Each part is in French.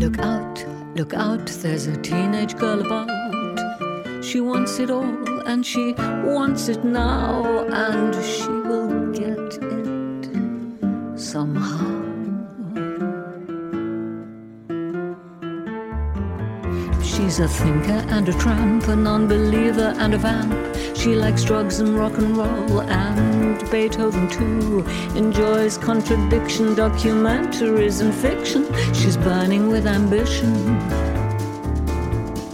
Look out, look out, there's a teenage girl about. She wants it all and she wants it now, and she will get it somehow. She's a thinker and a tramp, a non-believer and a vamp. She likes drugs and rock and roll and Beethoven too. Enjoys contradiction, documentaries and fiction. She's burning with ambition.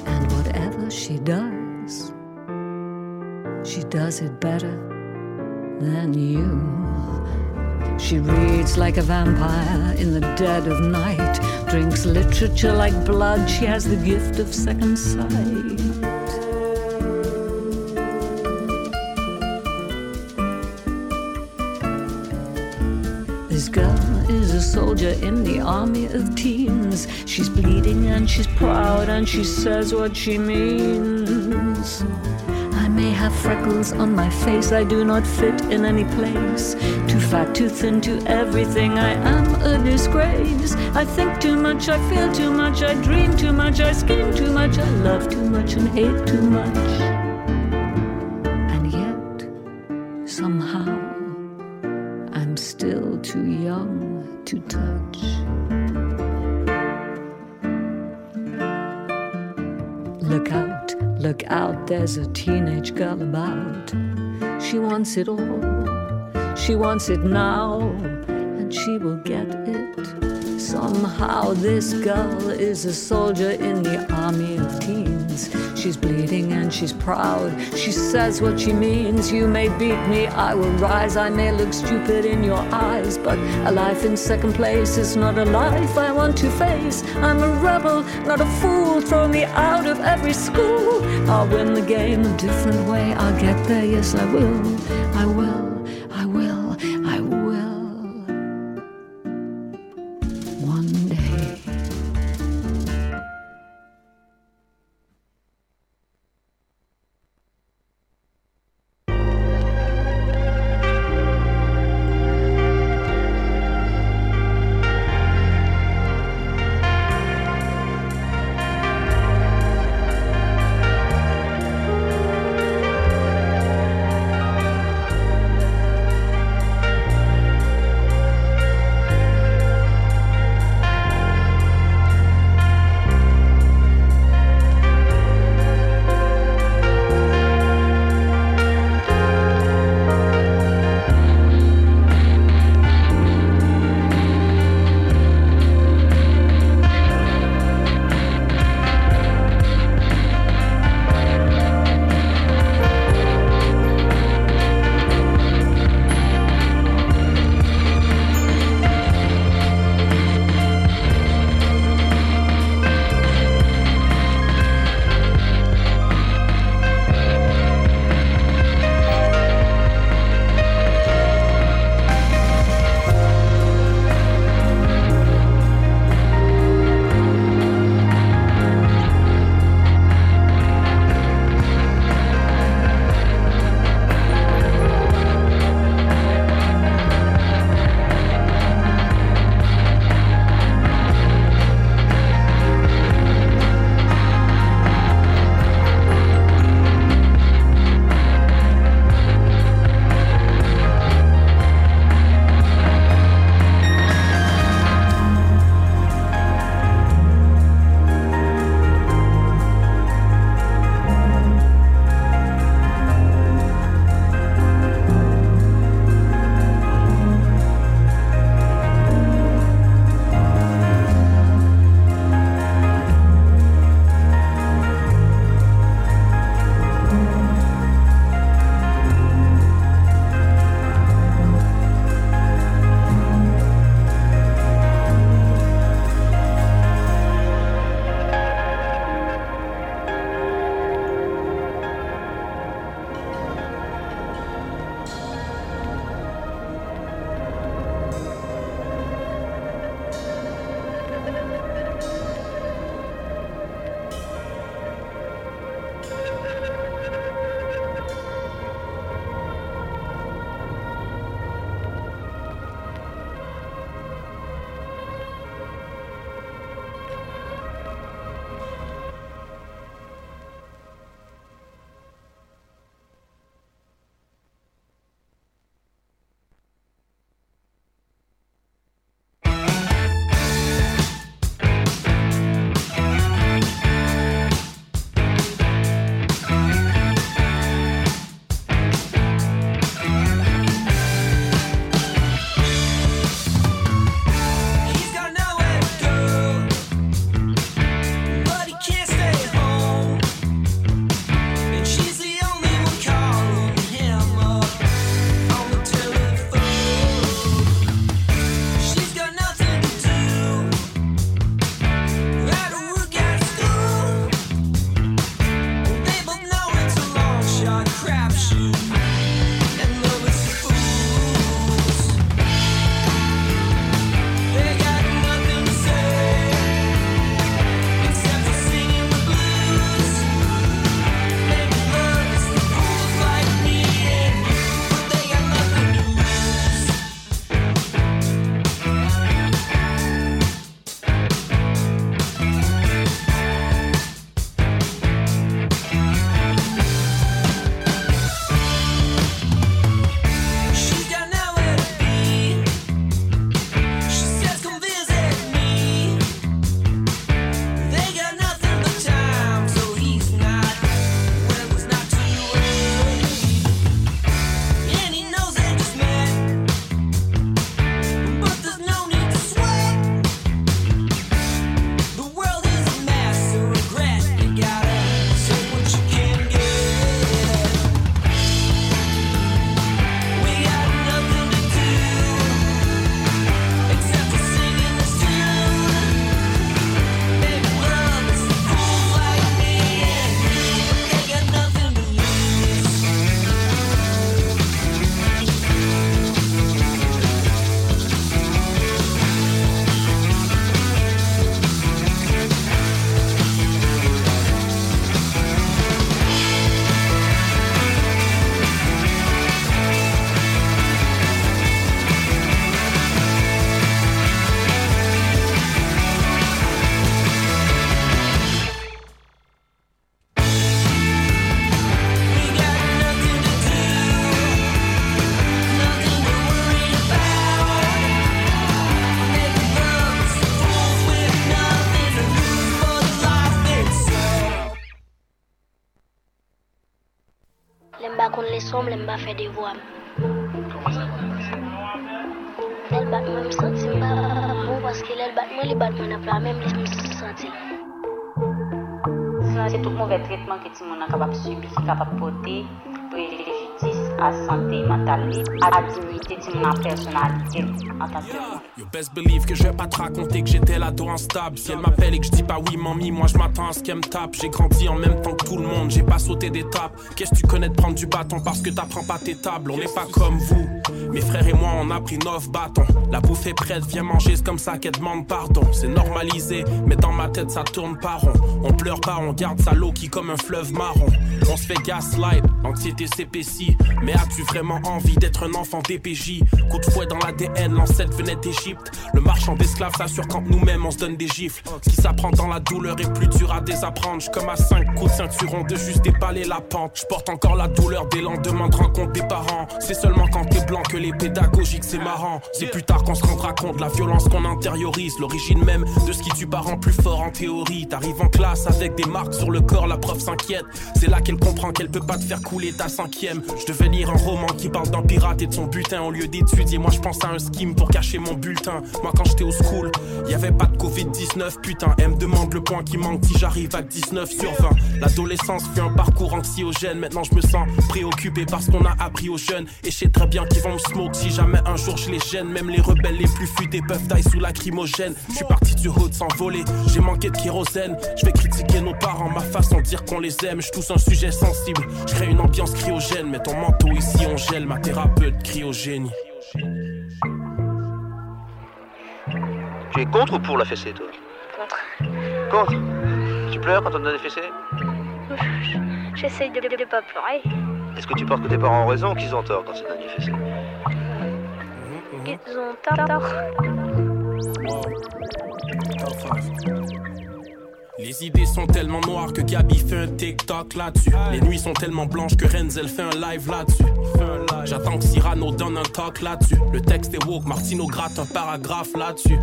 And whatever she does, she does it better than you. She reads like a vampire in the dead of night, drinks literature like blood. She has the gift of second sight. Soldier in the army of teens. She's bleeding and she's proud and she says what she means. I may have freckles on my face, I do not fit in any place. Too fat, too thin, too everything, I am a disgrace. I think too much, I feel too much, I dream too much, I scheme too much, I love too much and hate too much. There's a teenage girl about. She wants it all, she wants it now, and she will get it. Somehow, this girl is a soldier in the army of teens. She's bleeding and she's proud. She says what she means. You may beat me, I will rise. I may look stupid in your eyes, but a life in second place is not a life I want to face. I'm a rebel, not a fool. Throw me out of every school. I'll win the game a different way. I'll get there, yes, I will. I will, wam El bat mwen msanti mba Mwen paske lel bat mwen li bat mwen apla Mwen mwen msanti Se tout mouve tretman ki ti moun an kapap subi Ki kapap pote à santé mentale, à dignité de ma personnalité en tant que You best believe que je vais pas te raconter que j'étais là-dos instable. Si elle m'appelle et que je dis pas oui, mamie, moi je m'attends à ce qu'elle me tape. J'ai grandi en même temps que tout le monde, j'ai pas sauté d'étape. Qu'est-ce que tu connais de prendre du bâton parce que t'apprends pas tes tables? On n'est pas comme vous. Mes frères et moi, on a pris neuf bâtons. La bouffe est prête, viens manger, c'est comme ça qu'elle demande pardon. C'est normalisé, mais dans ma tête ça tourne pas rond. On pleure pas, on garde sa l'eau qui comme un fleuve marron. On se fait gaslight, anxiété s'épaissit. Mais as-tu vraiment envie d'être un enfant DPJ Coup de fouet dans l'ADN, l'ancêtre venait d'Égypte. Le marchand d'esclaves s'assure quand nous-mêmes on se donne des gifles. Ce qui s'apprend dans la douleur est plus dur à désapprendre. comme à cinq coups de ceinturon de juste déballer la pente. Je porte encore la douleur des lendemains de rencontre des parents. C'est seulement quand t'es blanc que les pédagogiques c'est marrant. C'est plus tard qu'on se rendra compte de la violence qu'on intériorise. L'origine même de ce qui tue parents plus fort en théorie. T'arrives en classe avec des marques sur le corps, la prof s'inquiète. C'est là qu'elle comprend qu'elle peut pas te faire couler ta cinquième. Je devais lire un roman qui parle d'un pirate et de son butin au lieu d'étudier. Moi, je pense à un scheme pour cacher mon bulletin. Moi, quand j'étais au school, y avait pas de Covid-19, putain. Elle me demande le point qui manque si j'arrive à 19 sur 20. L'adolescence fut un parcours anxiogène. Maintenant, je me sens préoccupé parce qu'on a appris aux jeunes. Et je sais très bien qu'ils vont me smoke si jamais un jour je les gêne. Même les rebelles les plus futés peuvent tailler sous lacrymogène. Je suis parti du haut sans voler, j'ai manqué de kérosène. Je vais critiquer nos parents, ma façon de dire qu'on les aime. Je touche un sujet sensible, je crée une ambiance cryogène. Mais ton manteau ici, on gèle ma thérapeute cryogénie. Tu es contre ou pour la fessée, toi? Contre. Contre? Tu pleures quand on te donne des fessées? J'essaye de ne pas pleurer. Est-ce que tu penses que tes parents ont raison ou qu'ils ont tort quand c'est fessées Ils ont tort. Les idées sont tellement noires que Gabi fait un TikTok là-dessus. Les nuits sont tellement blanches que Renzel fait un live là-dessus. J'attends que Cyrano donne un talk là-dessus. Le texte est woke, Martino gratte un paragraphe là-dessus.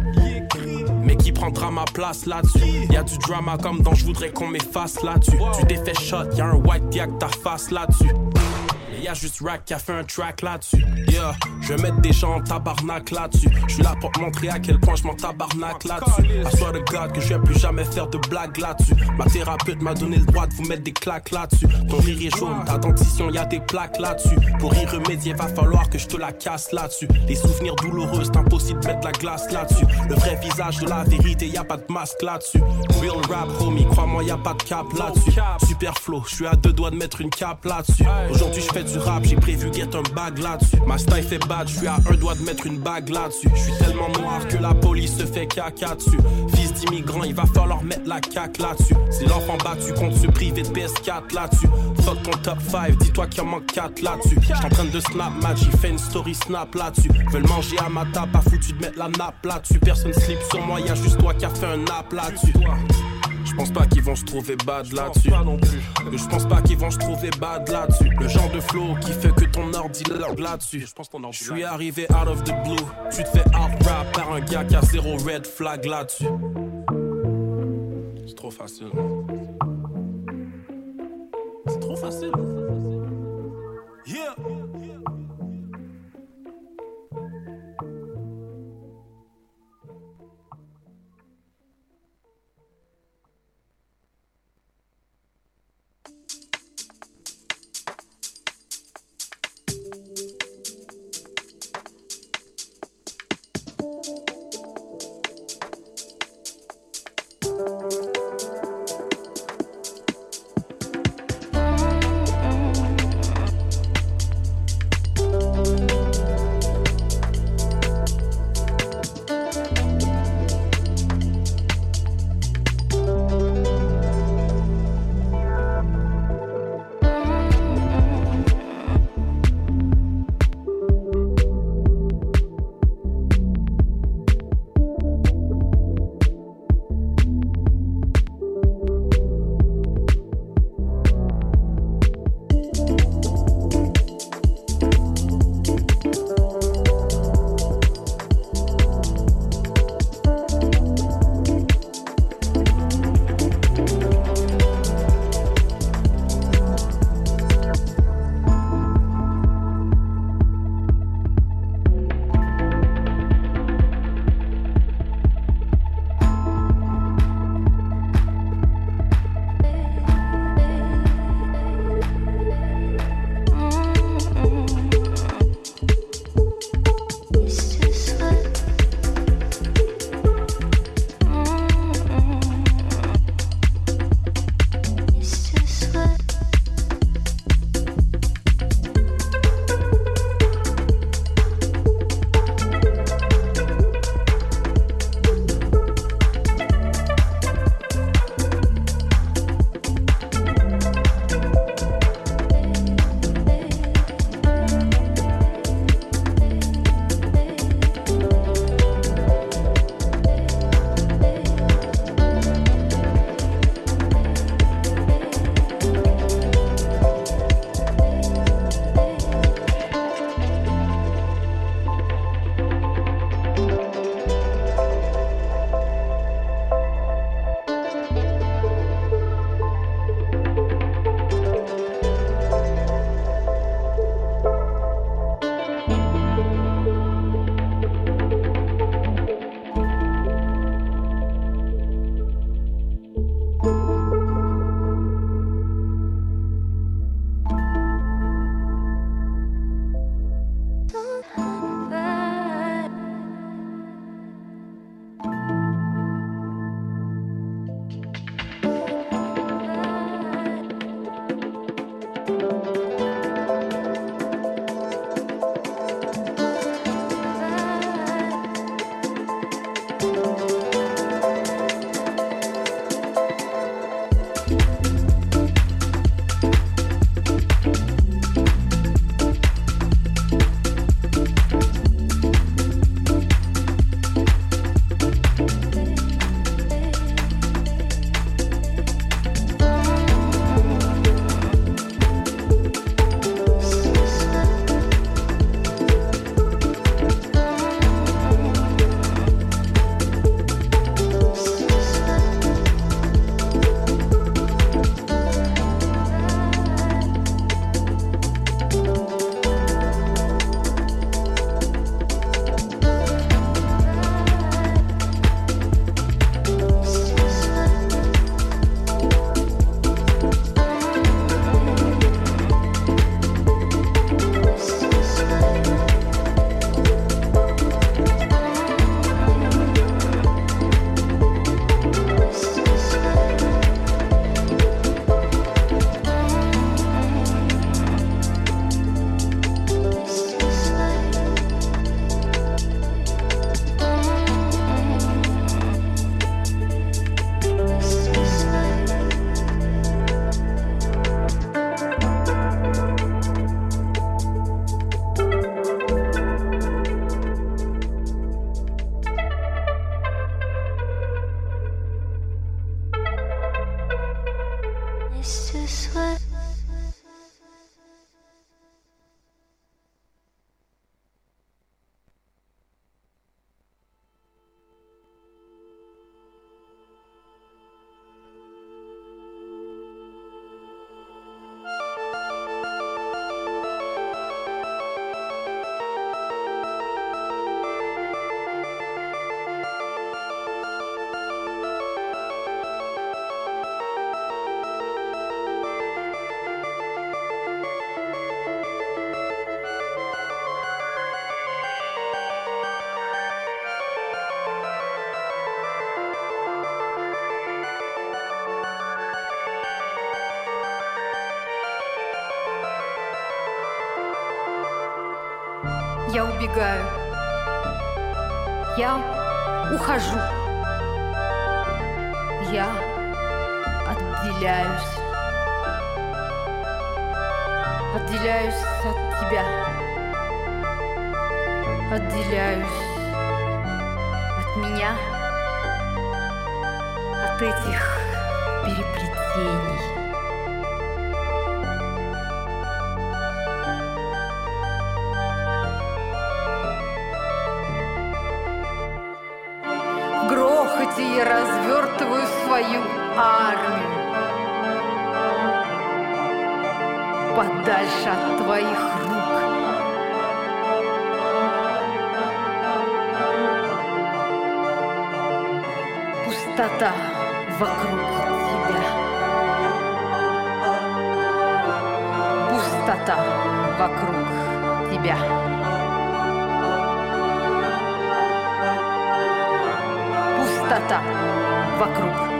Mais qui prendra ma place là-dessus? Y a du drama comme dans Je voudrais qu'on m'efface là-dessus. Tu t'es fait shot, y'a un white diac ta face là-dessus. Y'a juste Rack qui a fait un track là-dessus. Yeah, je vais mettre des gens en tabarnak là-dessus. Je suis là pour te montrer à quel point je m'en tabarnak là-dessus. À de God que je vais plus jamais faire de blagues là-dessus. Ma thérapeute m'a donné le droit de vous mettre des claques là-dessus. Ton rire est jaune, ta dentition, y a des plaques là-dessus. Pour y remédier, va falloir que je te la casse là-dessus. Les souvenirs douloureux, c'est impossible de mettre la glace là-dessus. Le vrai visage de la vérité, y a pas de masque là-dessus. Real rap, homie, crois-moi, y a pas de cap là-dessus. Super flow, je suis à deux doigts de mettre une cape là-dessus. Aujourd'hui, je fais du j'ai prévu get un bag là-dessus. Ma style fait bad, je suis à un doigt de mettre une bague là-dessus. Je suis tellement noir que la police se fait caca dessus. Fils d'immigrant, il va falloir mettre la caque là-dessus. C'est l'enfant battu contre se priver de PS4 là-dessus. Fuck ton top 5, dis-toi qu'il en manque 4 là-dessus. J'suis en train de snap match, j'ai fait une story snap là-dessus. Veulent manger à ma table, pas foutu de mettre la nappe là-dessus. Personne slip sur moi, y'a juste toi qui a fait un nap là-dessus. Je pense pas qu'ils vont se trouver bad là-dessus. Je pense pas qu'ils vont se trouver bad là-dessus. Le genre de flow qui fait que ton ordi là-dessus. Je suis arrivé out of the blue. Tu te fais out rap par un gars qui a zéro red flag là-dessus. C'est trop facile. C'est trop facile. Yeah. Я убегаю. Я ухожу. Я отделяюсь. Отделяюсь от тебя. Отделяюсь от меня. От этих переплетений. Подальше от твоих рук. Пустота вокруг тебя. Пустота вокруг тебя. Пустота вокруг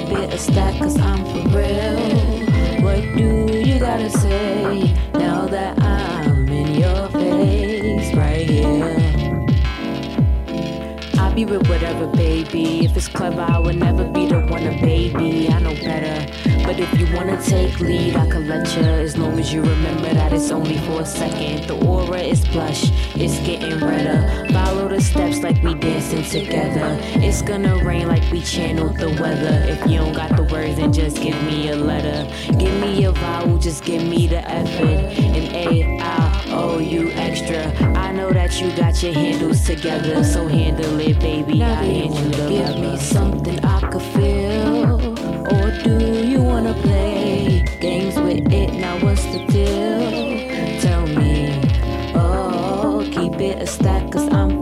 keep it a stack, cause I'm for real. What do you gotta say now that I'm in your face right here? I'll be with whatever, baby. If it's clever, I would never be the one to baby. I know better. But if you wanna take lead, I can let you. As long as you remember that it's only for a second. The aura is plush, it's getting redder. Follow the steps like we dancing together. It's gonna rain like we channeled the weather. If you don't got the words, then just give me a letter. Give me a vowel, just give me the effort. And A, I owe you extra. I know that you got your handles together, so handle it, baby. I hand you the Give me something I could feel. Or do you wanna play games with it? Now what's the deal? Tell me. Oh, keep it a stack, cause I'm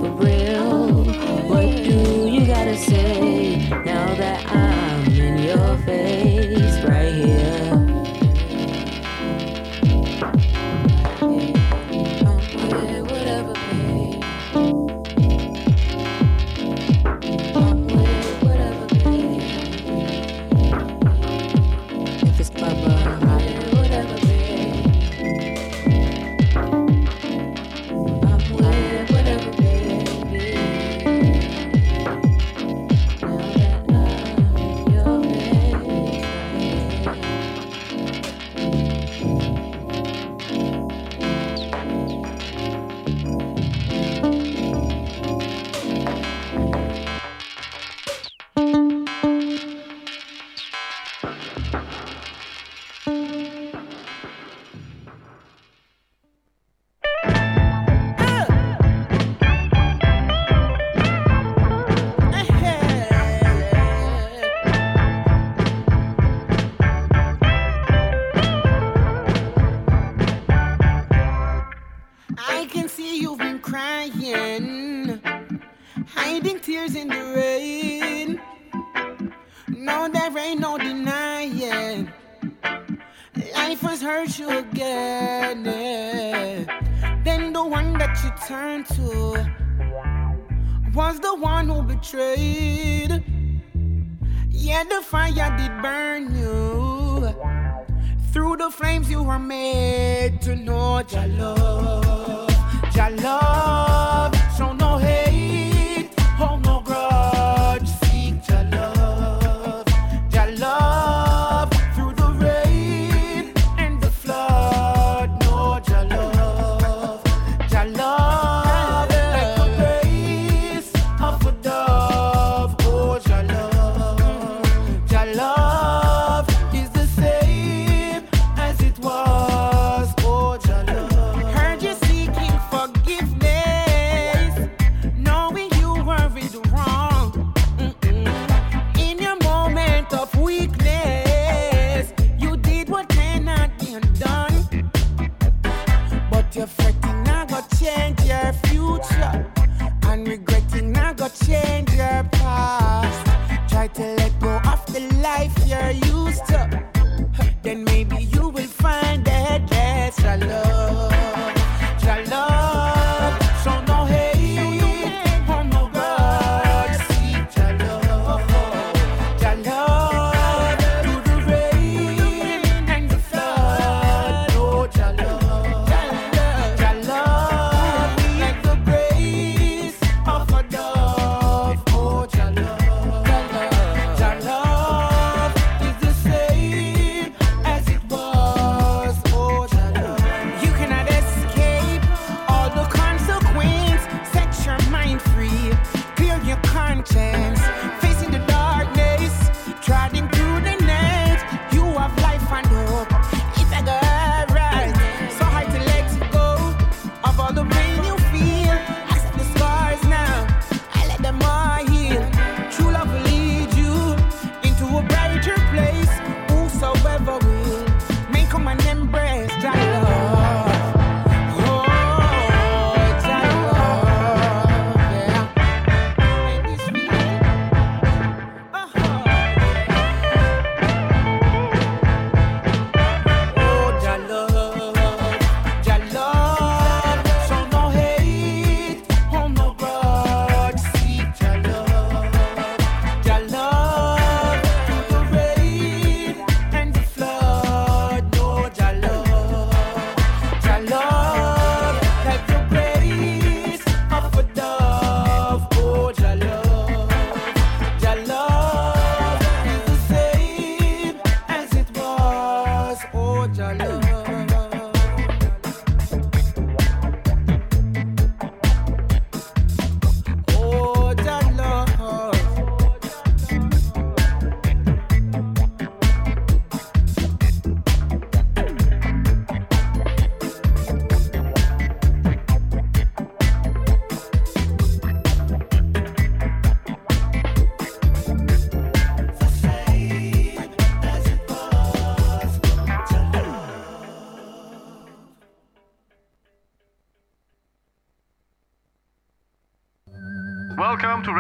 you again. Then the one that you turned to was the one who betrayed. Yeah, the fire did burn you. Through the flames you were made to know your love, your love.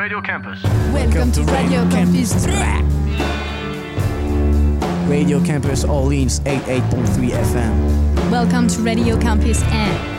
Radio Campus. Welcome to Radio Campus. Radio Campus Orleans 88.3 FM. Welcome to Radio Campus N.